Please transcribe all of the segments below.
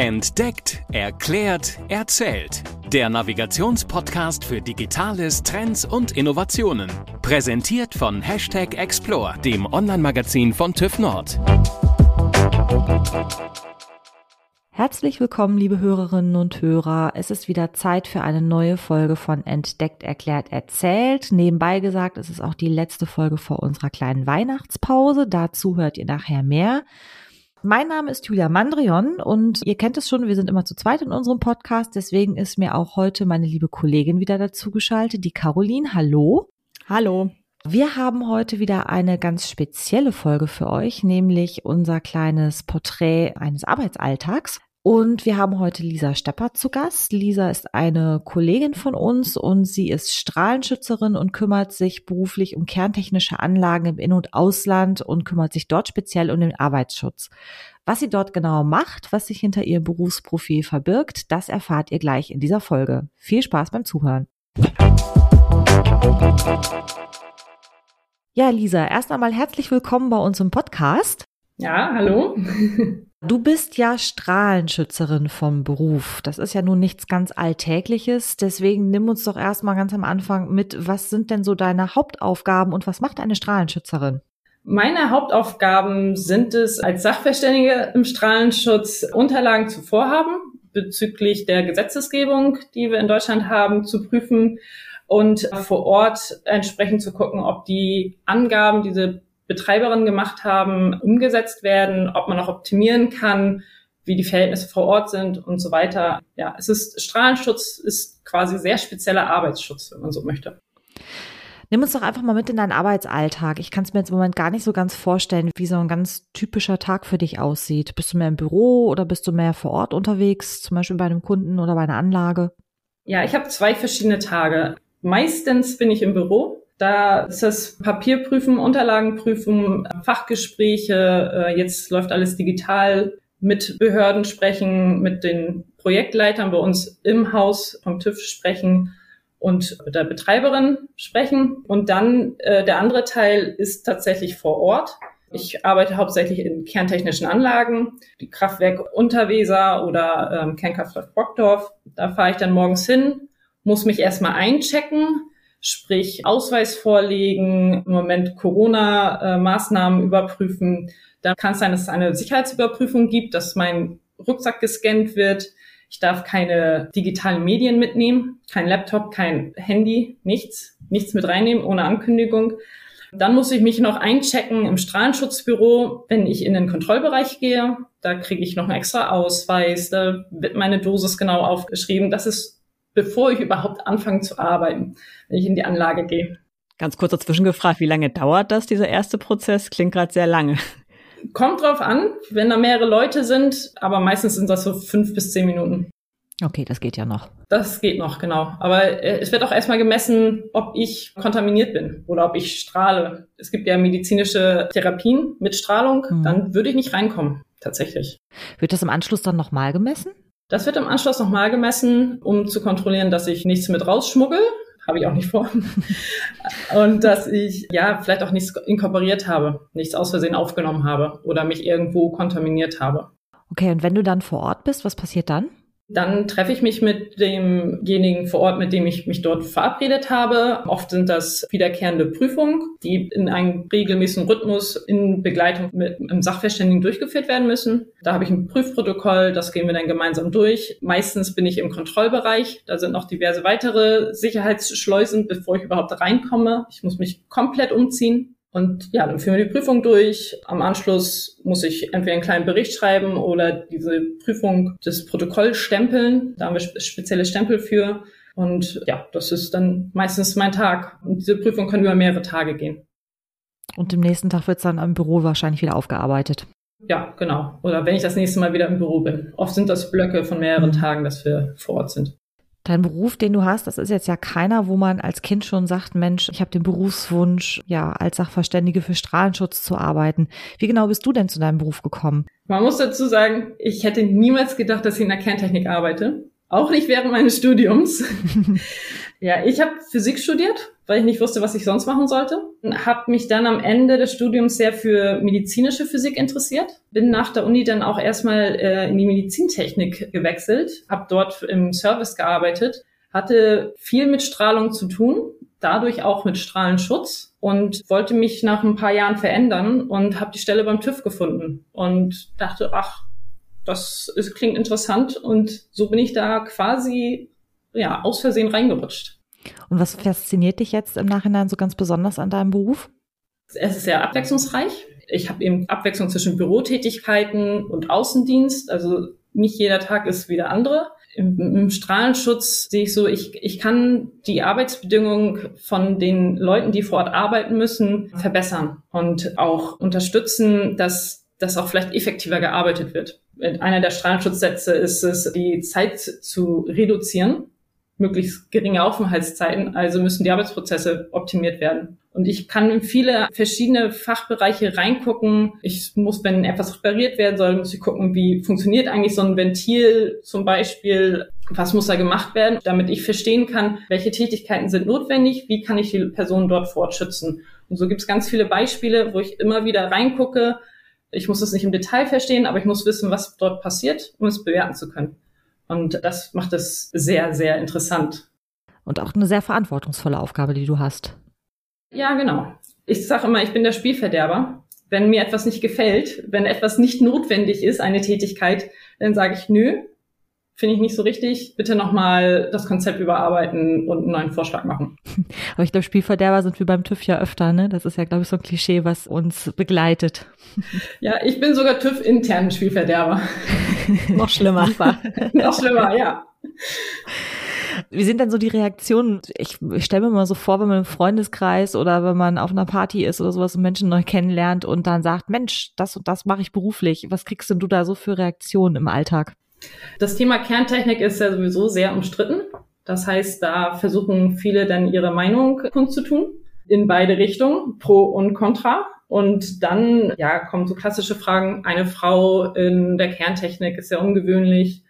Entdeckt, erklärt, erzählt. Der Navigationspodcast für Digitales, Trends und Innovationen. Präsentiert von Hashtag Explore, dem Online-Magazin von TÜV Nord. Herzlich willkommen, liebe Hörerinnen und Hörer. Es ist wieder Zeit für eine neue Folge von Entdeckt, Erklärt, Erzählt. Nebenbei gesagt, es ist auch die letzte Folge vor unserer kleinen Weihnachtspause. Dazu hört ihr nachher mehr. Mein Name ist Julia Mandrion und ihr kennt es schon, wir sind immer zu zweit in unserem Podcast. Deswegen ist mir auch heute meine liebe Kollegin wieder dazu geschaltet, die Caroline. Hallo. Hallo. Wir haben heute wieder eine ganz spezielle Folge für euch, nämlich unser kleines Porträt eines Arbeitsalltags. Und wir haben heute Lisa Stepper zu Gast. Lisa ist eine Kollegin von uns und sie ist Strahlenschützerin und kümmert sich beruflich um kerntechnische Anlagen im In- und Ausland und kümmert sich dort speziell um den Arbeitsschutz. Was sie dort genau macht, was sich hinter ihrem Berufsprofil verbirgt, das erfahrt ihr gleich in dieser Folge. Viel Spaß beim Zuhören. Ja, Lisa, erst einmal herzlich willkommen bei uns im Podcast. Ja, hallo. Du bist ja Strahlenschützerin vom Beruf. Das ist ja nun nichts ganz Alltägliches. Deswegen nimm uns doch erstmal ganz am Anfang mit, was sind denn so deine Hauptaufgaben und was macht eine Strahlenschützerin? Meine Hauptaufgaben sind es, als Sachverständige im Strahlenschutz Unterlagen zu vorhaben bezüglich der Gesetzesgebung, die wir in Deutschland haben, zu prüfen und vor Ort entsprechend zu gucken, ob die Angaben, diese Betreiberinnen gemacht haben, umgesetzt werden, ob man noch optimieren kann, wie die Verhältnisse vor Ort sind und so weiter. Ja, es ist Strahlenschutz ist quasi sehr spezieller Arbeitsschutz, wenn man so möchte. Nimm uns doch einfach mal mit in deinen Arbeitsalltag. Ich kann es mir jetzt im Moment gar nicht so ganz vorstellen, wie so ein ganz typischer Tag für dich aussieht. Bist du mehr im Büro oder bist du mehr vor Ort unterwegs, zum Beispiel bei einem Kunden oder bei einer Anlage? Ja, ich habe zwei verschiedene Tage. Meistens bin ich im Büro, da ist das Papierprüfen, Unterlagenprüfen, Fachgespräche. Äh, jetzt läuft alles digital. Mit Behörden sprechen, mit den Projektleitern bei uns im Haus vom TÜV sprechen und mit der Betreiberin sprechen. Und dann äh, der andere Teil ist tatsächlich vor Ort. Ich arbeite hauptsächlich in kerntechnischen Anlagen, die Kraftwerke Unterweser oder ähm, Kernkraftwerk Brockdorf. Da fahre ich dann morgens hin, muss mich erstmal einchecken, sprich Ausweis vorlegen, im Moment Corona-Maßnahmen überprüfen. Dann kann es sein, dass es eine Sicherheitsüberprüfung gibt, dass mein Rucksack gescannt wird. Ich darf keine digitalen Medien mitnehmen, kein Laptop, kein Handy, nichts, nichts mit reinnehmen ohne Ankündigung. Dann muss ich mich noch einchecken im Strahlenschutzbüro, wenn ich in den Kontrollbereich gehe. Da kriege ich noch einen extra Ausweis, da wird meine Dosis genau aufgeschrieben. Das ist bevor ich überhaupt anfange zu arbeiten, wenn ich in die Anlage gehe. Ganz kurz dazwischen gefragt, wie lange dauert das, dieser erste Prozess? Klingt gerade sehr lange. Kommt drauf an, wenn da mehrere Leute sind, aber meistens sind das so fünf bis zehn Minuten. Okay, das geht ja noch. Das geht noch, genau. Aber äh, es wird auch erstmal gemessen, ob ich kontaminiert bin oder ob ich strahle. Es gibt ja medizinische Therapien mit Strahlung, mhm. dann würde ich nicht reinkommen, tatsächlich. Wird das im Anschluss dann nochmal gemessen? Das wird im Anschluss nochmal gemessen, um zu kontrollieren, dass ich nichts mit rausschmuggel. Habe ich auch nicht vor. und dass ich ja vielleicht auch nichts inkorporiert habe, nichts aus Versehen aufgenommen habe oder mich irgendwo kontaminiert habe. Okay, und wenn du dann vor Ort bist, was passiert dann? Dann treffe ich mich mit demjenigen vor Ort, mit dem ich mich dort verabredet habe. Oft sind das wiederkehrende Prüfungen, die in einem regelmäßigen Rhythmus in Begleitung mit einem Sachverständigen durchgeführt werden müssen. Da habe ich ein Prüfprotokoll, das gehen wir dann gemeinsam durch. Meistens bin ich im Kontrollbereich. Da sind noch diverse weitere Sicherheitsschleusen, bevor ich überhaupt reinkomme. Ich muss mich komplett umziehen. Und ja, dann führen wir die Prüfung durch. Am Anschluss muss ich entweder einen kleinen Bericht schreiben oder diese Prüfung des Protokolls stempeln. Da haben wir spezielle Stempel für. Und ja, das ist dann meistens mein Tag. Und diese Prüfung kann über mehrere Tage gehen. Und im nächsten Tag wird es dann im Büro wahrscheinlich wieder aufgearbeitet. Ja, genau. Oder wenn ich das nächste Mal wieder im Büro bin. Oft sind das Blöcke von mehreren mhm. Tagen, dass wir vor Ort sind. Dein Beruf, den du hast, das ist jetzt ja keiner, wo man als Kind schon sagt, Mensch, ich habe den Berufswunsch, ja, als Sachverständige für Strahlenschutz zu arbeiten. Wie genau bist du denn zu deinem Beruf gekommen? Man muss dazu sagen, ich hätte niemals gedacht, dass ich in der Kerntechnik arbeite. Auch nicht während meines Studiums. ja, ich habe Physik studiert, weil ich nicht wusste, was ich sonst machen sollte. Habe mich dann am Ende des Studiums sehr für medizinische Physik interessiert. Bin nach der Uni dann auch erstmal äh, in die Medizintechnik gewechselt, habe dort im Service gearbeitet, hatte viel mit Strahlung zu tun, dadurch auch mit Strahlenschutz und wollte mich nach ein paar Jahren verändern und habe die Stelle beim TÜV gefunden und dachte, ach, das ist, klingt interessant und so bin ich da quasi ja aus Versehen reingerutscht. Und was fasziniert dich jetzt im Nachhinein so ganz besonders an deinem Beruf? Es ist sehr abwechslungsreich. Ich habe eben Abwechslung zwischen Bürotätigkeiten und Außendienst. Also nicht jeder Tag ist wie der andere. Im, Im, Strahlenschutz sehe ich so, ich, ich kann die Arbeitsbedingungen von den Leuten, die vor Ort arbeiten müssen, verbessern und auch unterstützen, dass dass auch vielleicht effektiver gearbeitet wird. Einer der Strahlenschutzsätze ist es, die Zeit zu reduzieren möglichst geringe Aufenthaltszeiten, also müssen die Arbeitsprozesse optimiert werden. Und ich kann in viele verschiedene Fachbereiche reingucken. Ich muss, wenn etwas repariert werden soll, muss ich gucken, wie funktioniert eigentlich so ein Ventil zum Beispiel, was muss da gemacht werden, damit ich verstehen kann, welche Tätigkeiten sind notwendig, wie kann ich die Person dort fortschützen. Und so gibt es ganz viele Beispiele, wo ich immer wieder reingucke. Ich muss es nicht im Detail verstehen, aber ich muss wissen, was dort passiert, um es bewerten zu können. Und das macht es sehr, sehr interessant. Und auch eine sehr verantwortungsvolle Aufgabe, die du hast. Ja, genau. Ich sage immer, ich bin der Spielverderber. Wenn mir etwas nicht gefällt, wenn etwas nicht notwendig ist, eine Tätigkeit, dann sage ich, nö, finde ich nicht so richtig. Bitte nochmal das Konzept überarbeiten und einen neuen Vorschlag machen. Aber ich glaube, Spielverderber sind wir beim TÜV ja öfter, ne? Das ist ja, glaube ich, so ein Klischee, was uns begleitet. Ja, ich bin sogar TÜV-internen Spielverderber. Noch schlimmer. Noch schlimmer, ja. Wie sind denn so die Reaktionen? Ich, ich stelle mir mal so vor, wenn man im Freundeskreis oder wenn man auf einer Party ist oder sowas und Menschen neu kennenlernt und dann sagt, Mensch, das und das mache ich beruflich. Was kriegst denn du da so für Reaktionen im Alltag? Das Thema Kerntechnik ist ja sowieso sehr umstritten. Das heißt, da versuchen viele dann ihre Meinung kundzutun in beide Richtungen, pro und contra. Und dann, ja, kommen so klassische Fragen. Eine Frau in der Kerntechnik ist ja ungewöhnlich.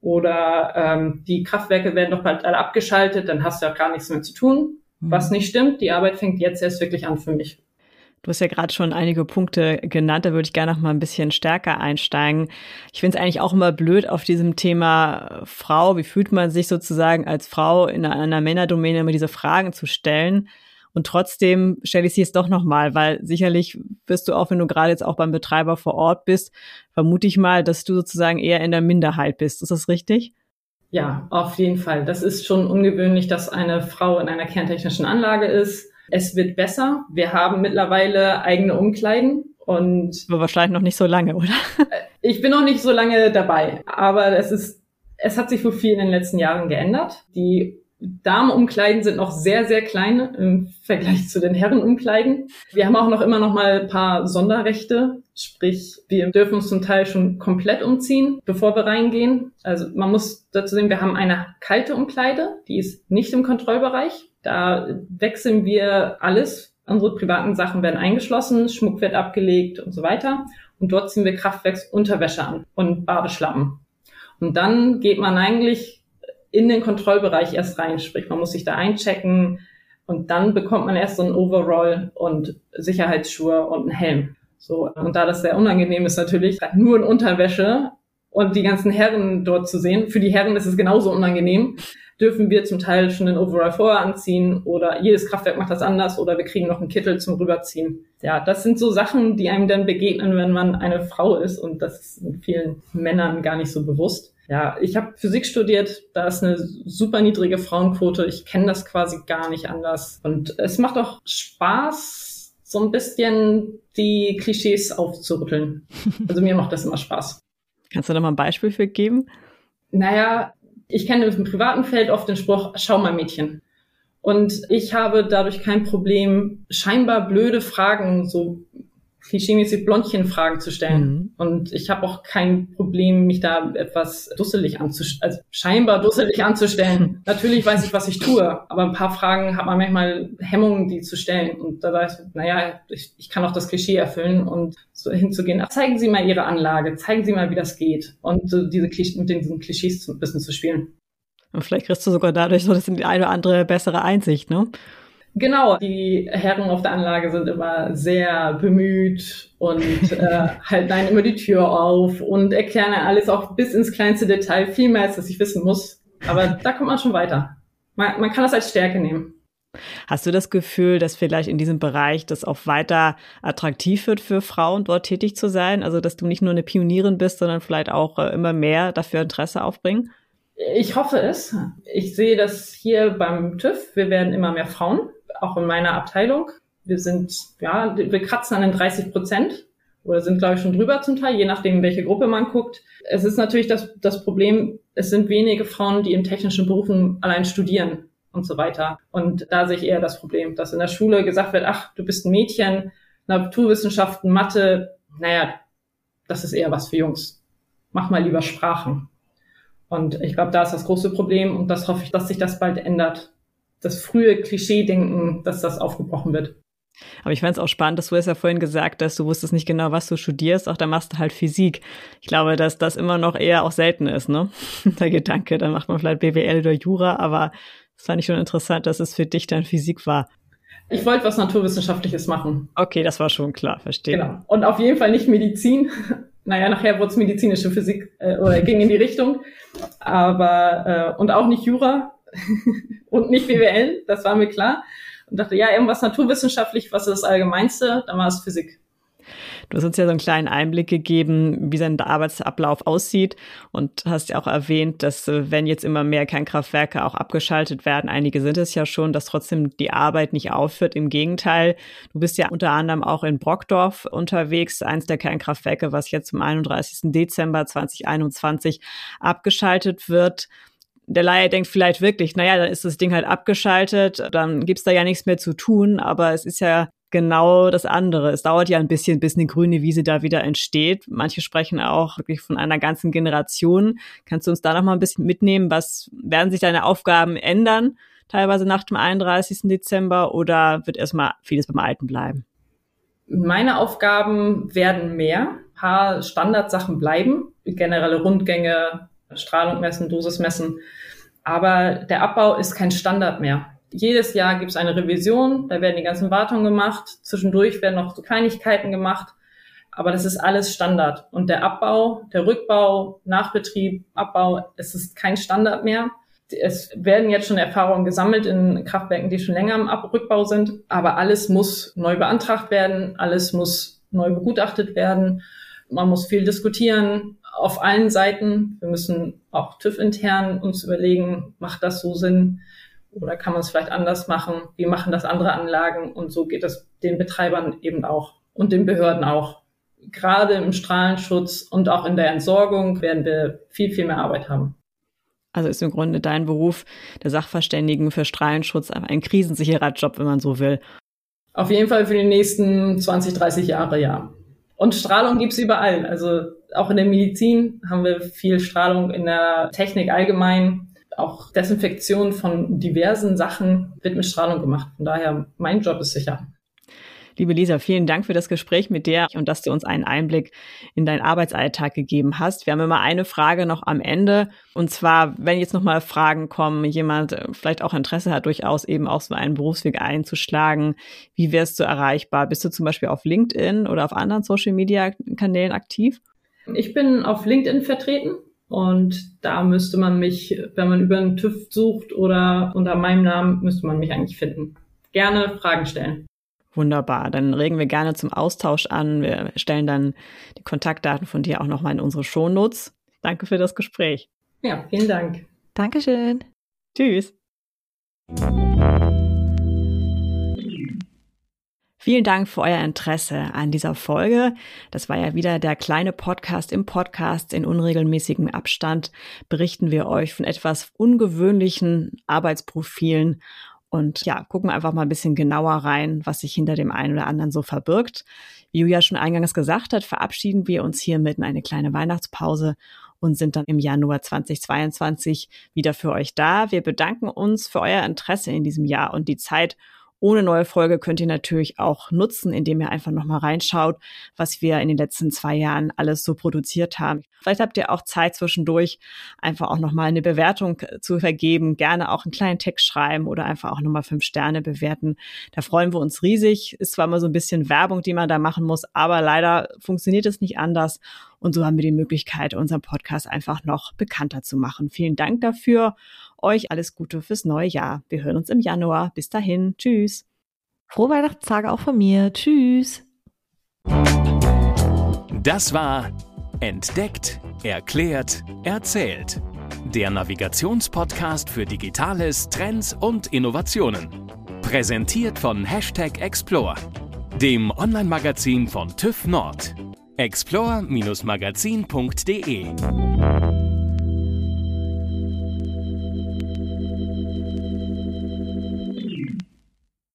Oder ähm, die Kraftwerke werden doch bald alle abgeschaltet, dann hast du ja gar nichts mehr zu tun. Mhm. Was nicht stimmt, die Arbeit fängt jetzt erst wirklich an für mich. Du hast ja gerade schon einige Punkte genannt, da würde ich gerne noch mal ein bisschen stärker einsteigen. Ich finde es eigentlich auch immer blöd auf diesem Thema Frau, wie fühlt man sich sozusagen als Frau in einer Männerdomäne immer diese Fragen zu stellen. Und trotzdem stelle ich sie jetzt doch nochmal, weil sicherlich wirst du auch, wenn du gerade jetzt auch beim Betreiber vor Ort bist, vermute ich mal, dass du sozusagen eher in der Minderheit bist. Ist das richtig? Ja, auf jeden Fall. Das ist schon ungewöhnlich, dass eine Frau in einer kerntechnischen Anlage ist. Es wird besser. Wir haben mittlerweile eigene Umkleiden und. Aber wahrscheinlich noch nicht so lange, oder? Äh, ich bin noch nicht so lange dabei, aber es ist, es hat sich wohl viel in den letzten Jahren geändert. Die Damenumkleiden sind noch sehr, sehr klein im Vergleich zu den Herrenumkleiden. Wir haben auch noch immer noch mal ein paar Sonderrechte. Sprich, wir dürfen uns zum Teil schon komplett umziehen, bevor wir reingehen. Also man muss dazu sehen, wir haben eine kalte Umkleide, die ist nicht im Kontrollbereich. Da wechseln wir alles. Unsere privaten Sachen werden eingeschlossen, Schmuck wird abgelegt und so weiter. Und dort ziehen wir Kraftwerksunterwäsche an und Badeschlappen. Und dann geht man eigentlich in den Kontrollbereich erst rein. Sprich, man muss sich da einchecken und dann bekommt man erst so ein Overall und Sicherheitsschuhe und einen Helm. So. Und da das sehr unangenehm ist natürlich, nur in Unterwäsche und die ganzen Herren dort zu sehen. Für die Herren ist es genauso unangenehm dürfen wir zum Teil schon den Overall vorher anziehen oder jedes Kraftwerk macht das anders oder wir kriegen noch einen Kittel zum Rüberziehen. Ja, das sind so Sachen, die einem dann begegnen, wenn man eine Frau ist und das ist vielen Männern gar nicht so bewusst. Ja, ich habe Physik studiert, da ist eine super niedrige Frauenquote. Ich kenne das quasi gar nicht anders. Und es macht auch Spaß, so ein bisschen die Klischees aufzurütteln. Also mir macht das immer Spaß. Kannst du da mal ein Beispiel für geben? Naja, ich kenne im privaten Feld oft den Spruch, schau mal Mädchen. Und ich habe dadurch kein Problem, scheinbar blöde Fragen, so klischeemäßig Blondchen-Fragen zu stellen. Mhm. Und ich habe auch kein Problem, mich da etwas dusselig anzustellen, also scheinbar dusselig anzustellen. Natürlich weiß ich, was ich tue, aber ein paar Fragen hat man manchmal Hemmungen, die zu stellen. Und da weiß ich, naja, ich, ich kann auch das Klischee erfüllen und so hinzugehen. Ach, zeigen Sie mal Ihre Anlage, zeigen Sie mal, wie das geht. Und so diese Klisch mit diesen Klischees ein bisschen zu spielen. Und vielleicht kriegst du sogar dadurch so das die eine oder andere bessere Einsicht, ne? Genau, die Herren auf der Anlage sind immer sehr bemüht und äh, halten einen immer die Tür auf und erklären alles auch bis ins kleinste Detail, viel mehr als dass ich wissen muss. Aber da kommt man schon weiter. Man, man kann das als Stärke nehmen. Hast du das Gefühl, dass vielleicht in diesem Bereich das auch weiter attraktiv wird für Frauen, dort tätig zu sein? Also, dass du nicht nur eine Pionierin bist, sondern vielleicht auch äh, immer mehr dafür Interesse aufbringen? Ich hoffe es. Ich sehe das hier beim TÜV. Wir werden immer mehr Frauen, auch in meiner Abteilung. Wir sind, ja, wir kratzen an den 30 Prozent oder sind, glaube ich, schon drüber zum Teil, je nachdem, welche Gruppe man guckt. Es ist natürlich das, das Problem, es sind wenige Frauen, die in technischen Berufen allein studieren und so weiter. Und da sehe ich eher das Problem, dass in der Schule gesagt wird, ach, du bist ein Mädchen, Naturwissenschaften, Mathe, naja, das ist eher was für Jungs. Mach mal lieber Sprachen. Und ich glaube, da ist das große Problem und das hoffe ich, dass sich das bald ändert. Das frühe Klischee-Denken, dass das aufgebrochen wird. Aber ich fand es auch spannend, dass du es ja vorhin gesagt hast, du wusstest nicht genau, was du studierst, auch da machst du halt Physik. Ich glaube, dass das immer noch eher auch selten ist, ne? Der Gedanke, da macht man vielleicht BWL oder Jura, aber das fand ich schon interessant, dass es für dich dann Physik war. Ich wollte was Naturwissenschaftliches machen. Okay, das war schon klar, verstehe. Genau. Und auf jeden Fall nicht Medizin. Naja, nachher wurde es medizinische Physik äh, oder ging in die Richtung. Aber äh, und auch nicht Jura und nicht BWL, das war mir klar. Und dachte, ja, irgendwas naturwissenschaftlich, was ist das Allgemeinste? Dann war es Physik. Du hast uns ja so einen kleinen Einblick gegeben, wie sein Arbeitsablauf aussieht und hast ja auch erwähnt, dass äh, wenn jetzt immer mehr Kernkraftwerke auch abgeschaltet werden, einige sind es ja schon, dass trotzdem die Arbeit nicht aufhört. Im Gegenteil, du bist ja unter anderem auch in Brockdorf unterwegs, eins der Kernkraftwerke, was jetzt zum 31. Dezember 2021 abgeschaltet wird der Laie denkt vielleicht wirklich, naja, dann ist das Ding halt abgeschaltet, dann gibt's da ja nichts mehr zu tun, aber es ist ja genau das andere. Es dauert ja ein bisschen, bis eine grüne Wiese da wieder entsteht. Manche sprechen auch wirklich von einer ganzen Generation. Kannst du uns da noch mal ein bisschen mitnehmen? Was werden sich deine Aufgaben ändern? Teilweise nach dem 31. Dezember oder wird erstmal vieles beim Alten bleiben? Meine Aufgaben werden mehr. Ein paar Standardsachen bleiben. Generelle Rundgänge, Strahlung messen, Dosis messen. Aber der Abbau ist kein Standard mehr. Jedes Jahr gibt es eine Revision, da werden die ganzen Wartungen gemacht, zwischendurch werden noch so Kleinigkeiten gemacht, aber das ist alles Standard. Und der Abbau, der Rückbau, Nachbetrieb, Abbau, es ist kein Standard mehr. Es werden jetzt schon Erfahrungen gesammelt in Kraftwerken, die schon länger im Rückbau sind, aber alles muss neu beantragt werden, alles muss neu begutachtet werden. Man muss viel diskutieren auf allen Seiten. Wir müssen auch TÜV intern uns überlegen, macht das so Sinn? Oder kann man es vielleicht anders machen? Wie machen das andere Anlagen? Und so geht es den Betreibern eben auch und den Behörden auch. Gerade im Strahlenschutz und auch in der Entsorgung werden wir viel, viel mehr Arbeit haben. Also ist im Grunde dein Beruf der Sachverständigen für Strahlenschutz ein krisensicherer Job, wenn man so will. Auf jeden Fall für die nächsten 20, 30 Jahre, ja. Und Strahlung gibt's überall. Also auch in der Medizin haben wir viel Strahlung, in der Technik allgemein auch Desinfektion von diversen Sachen wird mit Strahlung gemacht. Von daher, mein Job ist sicher. Liebe Lisa, vielen Dank für das Gespräch mit dir und dass du uns einen Einblick in deinen Arbeitsalltag gegeben hast. Wir haben immer eine Frage noch am Ende. Und zwar, wenn jetzt nochmal Fragen kommen, jemand äh, vielleicht auch Interesse hat, durchaus eben auch so einen Berufsweg einzuschlagen. Wie wärst du erreichbar? Bist du zum Beispiel auf LinkedIn oder auf anderen Social Media Kanälen aktiv? Ich bin auf LinkedIn vertreten und da müsste man mich, wenn man über einen TÜV sucht oder unter meinem Namen, müsste man mich eigentlich finden. Gerne Fragen stellen. Wunderbar. Dann regen wir gerne zum Austausch an. Wir stellen dann die Kontaktdaten von dir auch nochmal in unsere Shownotes. Danke für das Gespräch. Ja, vielen Dank. Dankeschön. Tschüss. Vielen Dank für euer Interesse an dieser Folge. Das war ja wieder der kleine Podcast im Podcast. In unregelmäßigem Abstand berichten wir euch von etwas ungewöhnlichen Arbeitsprofilen und ja, gucken einfach mal ein bisschen genauer rein, was sich hinter dem einen oder anderen so verbirgt. Wie Julia schon eingangs gesagt hat, verabschieden wir uns hiermit in eine kleine Weihnachtspause und sind dann im Januar 2022 wieder für euch da. Wir bedanken uns für euer Interesse in diesem Jahr und die Zeit, ohne neue Folge könnt ihr natürlich auch nutzen, indem ihr einfach nochmal reinschaut, was wir in den letzten zwei Jahren alles so produziert haben. Vielleicht habt ihr auch Zeit zwischendurch, einfach auch nochmal eine Bewertung zu vergeben, gerne auch einen kleinen Text schreiben oder einfach auch nochmal fünf Sterne bewerten. Da freuen wir uns riesig. Ist zwar immer so ein bisschen Werbung, die man da machen muss, aber leider funktioniert es nicht anders. Und so haben wir die Möglichkeit, unseren Podcast einfach noch bekannter zu machen. Vielen Dank dafür. Euch alles Gute fürs neue Jahr. Wir hören uns im Januar. Bis dahin. Tschüss. Frohe Weihnachtstage auch von mir. Tschüss. Das war Entdeckt, Erklärt, Erzählt. Der Navigationspodcast für Digitales, Trends und Innovationen. Präsentiert von Hashtag Explore, dem Online-Magazin von TÜV Nord. explore-magazin.de